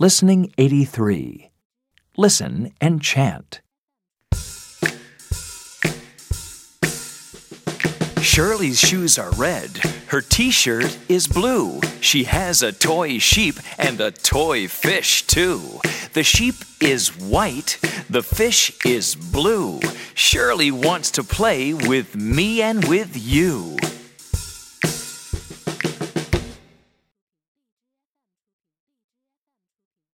Listening 83. Listen and chant. Shirley's shoes are red. Her t shirt is blue. She has a toy sheep and a toy fish, too. The sheep is white. The fish is blue. Shirley wants to play with me and with you.